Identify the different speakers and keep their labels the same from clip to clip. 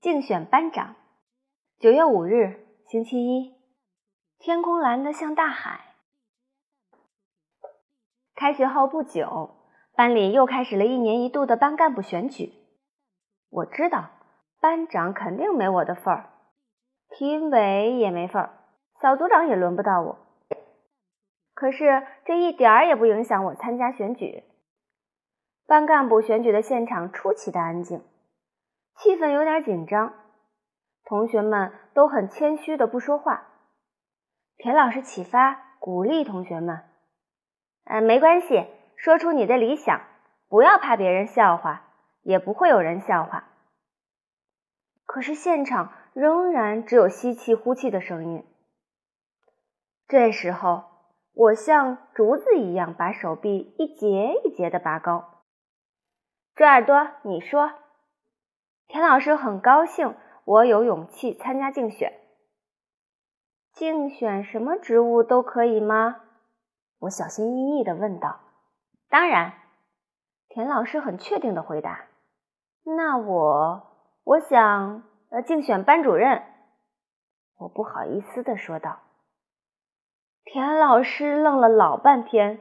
Speaker 1: 竞选班长。九月五日，星期一，天空蓝得像大海。开学后不久，班里又开始了一年一度的班干部选举。我知道班长肯定没我的份儿，体委也没份儿，小组长也轮不到我。可是这一点儿也不影响我参加选举。班干部选举的现场出奇的安静，气氛有点紧张，同学们都很谦虚的不说话。田老师启发鼓励同学们：“嗯，没关系，说出你的理想，不要怕别人笑话，也不会有人笑话。”可是现场仍然只有吸气、呼气的声音。这时候，我像竹子一样把手臂一节一节的拔高。猪耳朵，你说，田老师很高兴我有勇气参加竞选。竞选什么职务都可以吗？我小心翼翼的问道。当然，田老师很确定的回答。那我，我想呃竞选班主任。我不好意思的说道。田老师愣了老半天，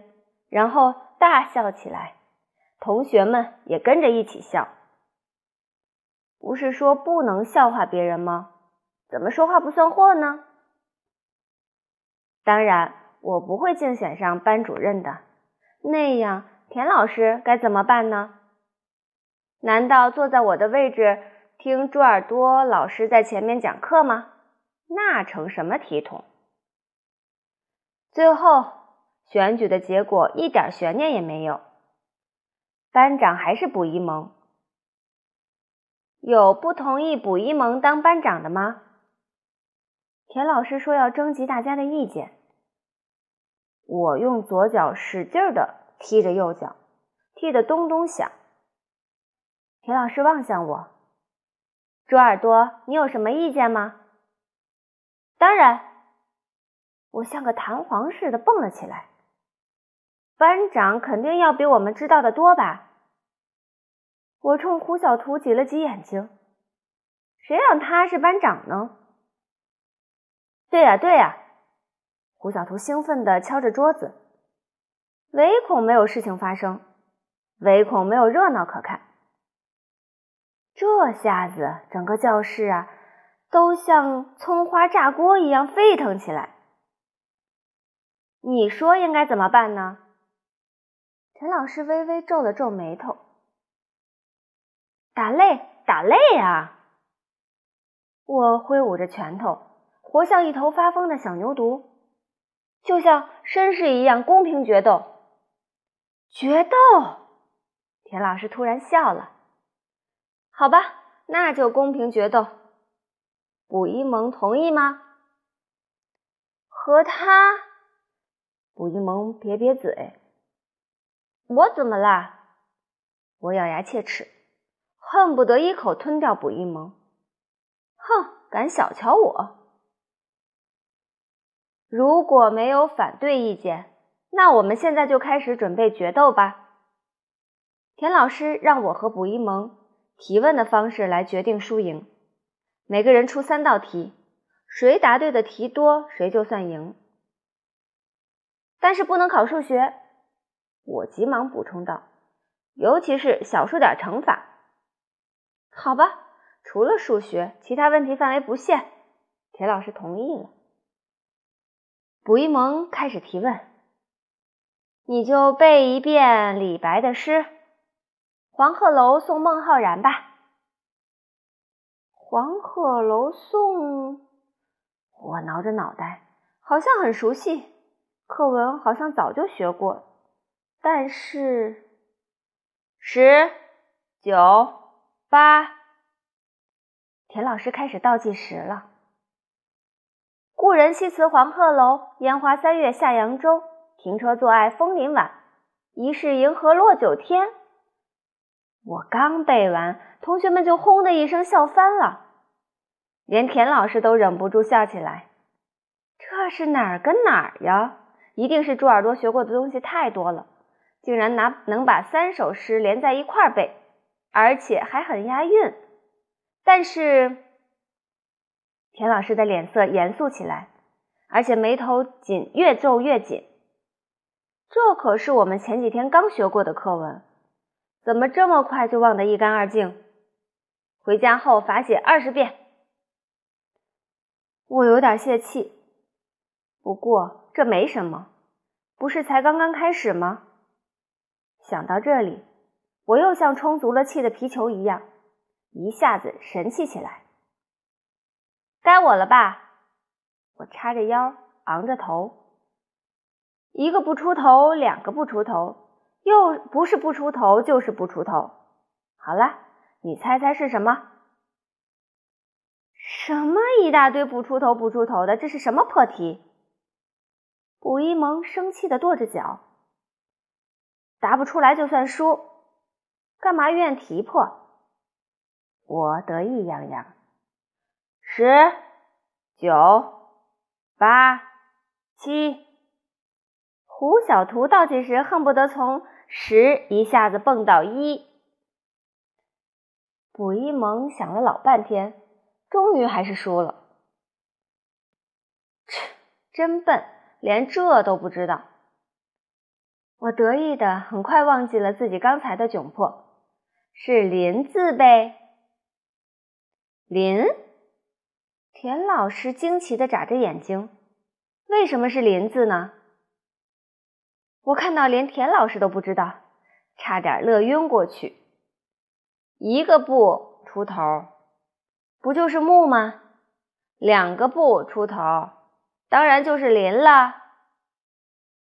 Speaker 1: 然后大笑起来。同学们也跟着一起笑。不是说不能笑话别人吗？怎么说话不算话呢？当然，我不会竞选上班主任的。那样，田老师该怎么办呢？难道坐在我的位置听猪耳朵老师在前面讲课吗？那成什么体统？最后，选举的结果一点悬念也没有。班长还是卜一萌。有不同意卜一萌当班长的吗？田老师说要征集大家的意见。我用左脚使劲的踢着右脚，踢得咚咚响。田老师望向我：“猪耳朵，你有什么意见吗？”当然，我像个弹簧似的蹦了起来。班长肯定要比我们知道的多吧？我冲胡小图挤了挤眼睛，谁让他是班长呢？对呀，对呀！胡小图兴奋地敲着桌子，唯恐没有事情发生，唯恐没有热闹可看。这下子，整个教室啊，都像葱花炸锅一样沸腾起来。你说应该怎么办呢？陈老师微微皱了皱眉头，打擂，打擂啊！我挥舞着拳头，活像一头发疯的小牛犊，就像绅士一样公平决斗。决斗！田老师突然笑了。好吧，那就公平决斗。卜一萌同意吗？和他？卜一萌撇撇嘴。我怎么啦？我咬牙切齿，恨不得一口吞掉卜一萌。哼，敢小瞧我！如果没有反对意见，那我们现在就开始准备决斗吧。田老师让我和卜一萌提问的方式来决定输赢，每个人出三道题，谁答对的题多，谁就算赢。但是不能考数学。我急忙补充道：“尤其是小数点乘法。”好吧，除了数学，其他问题范围不限。铁老师同意了。卜一萌开始提问：“你就背一遍李白的诗《黄鹤楼送孟浩然》吧。”《黄鹤楼送》，我挠着脑袋，好像很熟悉，课文好像早就学过。但是，十、九、八，田老师开始倒计时了。故人西辞黄鹤楼，烟花三月下扬州。停车坐爱枫林晚，疑是银河落九天。我刚背完，同学们就轰的一声笑翻了，连田老师都忍不住笑起来。这是哪儿跟哪儿呀？一定是猪耳朵学过的东西太多了。竟然拿能把三首诗连在一块儿背，而且还很押韵。但是，田老师的脸色严肃起来，而且眉头紧越皱越紧。这可是我们前几天刚学过的课文，怎么这么快就忘得一干二净？回家后罚写二十遍。我有点泄气，不过这没什么，不是才刚刚开始吗？想到这里，我又像充足了气的皮球一样，一下子神气起来。该我了吧？我叉着腰，昂着头，一个不出头，两个不出头，又不是不出头，就是不出头。好了，你猜猜是什么？什么一大堆不出头不出头的，这是什么破题？卜一萌生气的跺着脚，答不出来就算输，干嘛怨提破？我得意洋洋，十、九、八、七。胡小图倒计时恨不得从十一下子蹦到一。卜一萌想了老半天。终于还是输了，切，真笨，连这都不知道。我得意的很快忘记了自己刚才的窘迫，是林字呗。林？田老师惊奇的眨着眼睛，为什么是林字呢？我看到连田老师都不知道，差点乐晕过去。一个不出头。不就是木吗？两个不出头，当然就是林了。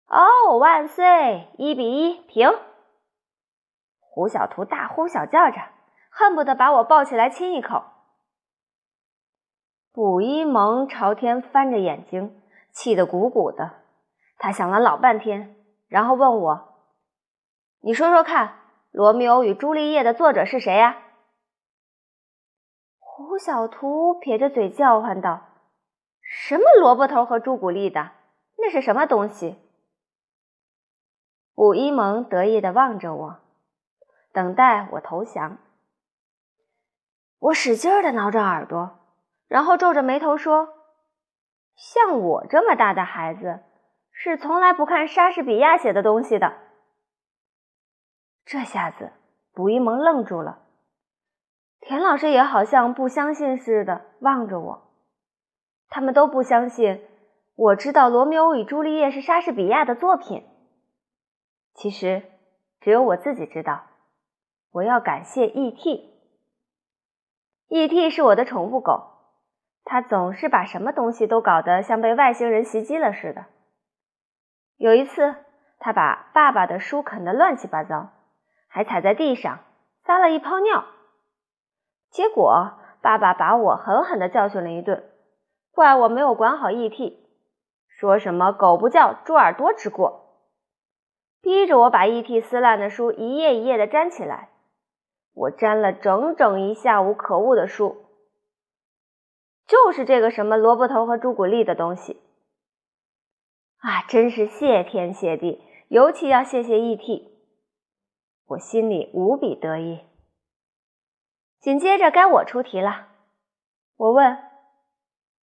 Speaker 1: 哦，万岁！一比一平。胡小图大呼小叫着，恨不得把我抱起来亲一口。卜一萌朝天翻着眼睛，气得鼓鼓的。他想了老半天，然后问我：“你说说看，《罗密欧与朱丽叶》的作者是谁呀？”胡小图撇着嘴叫唤道：“什么萝卜头和朱古力的？那是什么东西？”武一萌得意的望着我，等待我投降。我使劲的挠着耳朵，然后皱着眉头说：“像我这么大的孩子，是从来不看莎士比亚写的东西的。”这下子，卜一萌愣住了。田老师也好像不相信似的望着我，他们都不相信我知道《罗密欧与朱丽叶》是莎士比亚的作品。其实只有我自己知道。我要感谢 E.T. E.T. 是我的宠物狗，它总是把什么东西都搞得像被外星人袭击了似的。有一次，它把爸爸的书啃得乱七八糟，还踩在地上撒了一泡尿。结果，爸爸把我狠狠地教训了一顿，怪我没有管好 E.T.，说什么“狗不叫，猪耳朵之过”，逼着我把 E.T. 撕烂的书一页一页地粘起来。我粘了整整一下午，可恶的书，就是这个什么萝卜头和朱古力的东西。啊，真是谢天谢地，尤其要谢谢 E.T.，我心里无比得意。紧接着该我出题了。我问：“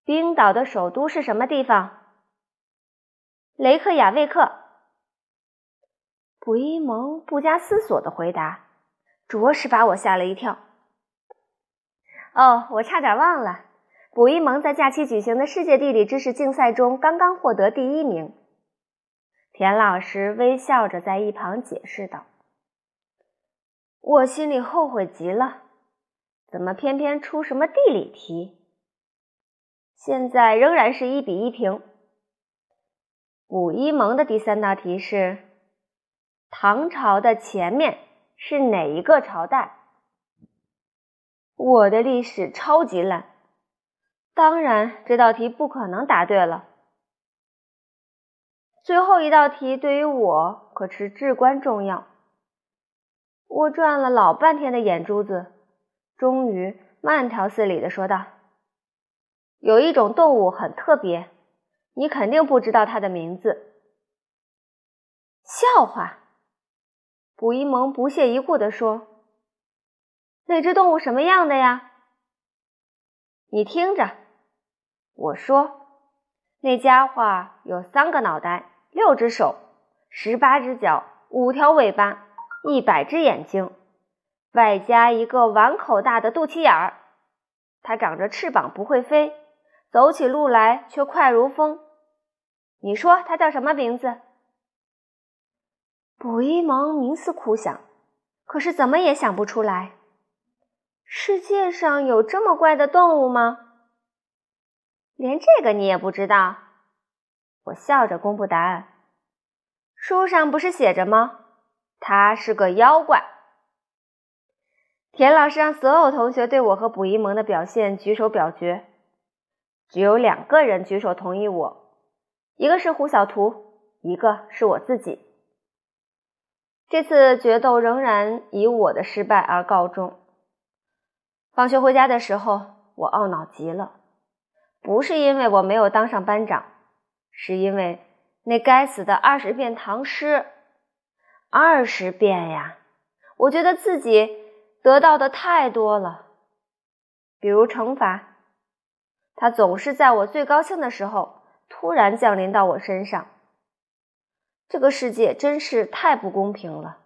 Speaker 1: 冰岛的首都是什么地方？”雷克雅未克。卜一萌不加思索的回答，着实把我吓了一跳。哦，我差点忘了，卜一萌在假期举行的世界地理知识竞赛中刚刚获得第一名。田老师微笑着在一旁解释道：“我心里后悔极了。”怎么偏偏出什么地理题？现在仍然是一比一平。武一萌的第三道题是：唐朝的前面是哪一个朝代？我的历史超级烂，当然这道题不可能答对了。最后一道题对于我可是至关重要，我转了老半天的眼珠子。终于慢条斯理的说道：“有一种动物很特别，你肯定不知道它的名字。”笑话！卜一萌不屑一顾的说：“那只动物什么样的呀？你听着，我说，那家伙有三个脑袋，六只手，十八只脚，五条尾巴，一百只眼睛，外加一个碗口大的肚脐眼儿。它长着翅膀，不会飞，走起路来却快如风。你说它叫什么名字？卜一萌冥思苦想，可是怎么也想不出来。世界上有这么怪的动物吗？连这个你也不知道？我笑着公布答案。书上不是写着吗？他是个妖怪。田老师让所有同学对我和卜一萌的表现举手表决，只有两个人举手同意我，一个是胡小图，一个是我自己。这次决斗仍然以我的失败而告终。放学回家的时候，我懊恼极了，不是因为我没有当上班长，是因为那该死的二十遍唐诗，二十遍呀！我觉得自己得到的太多了。比如惩罚，它总是在我最高兴的时候突然降临到我身上。这个世界真是太不公平了。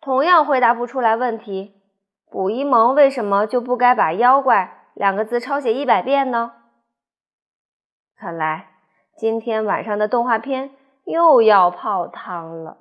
Speaker 1: 同样回答不出来问题。卜一萌为什么就不该把“妖怪”两个字抄写一百遍呢？看来今天晚上的动画片又要泡汤了。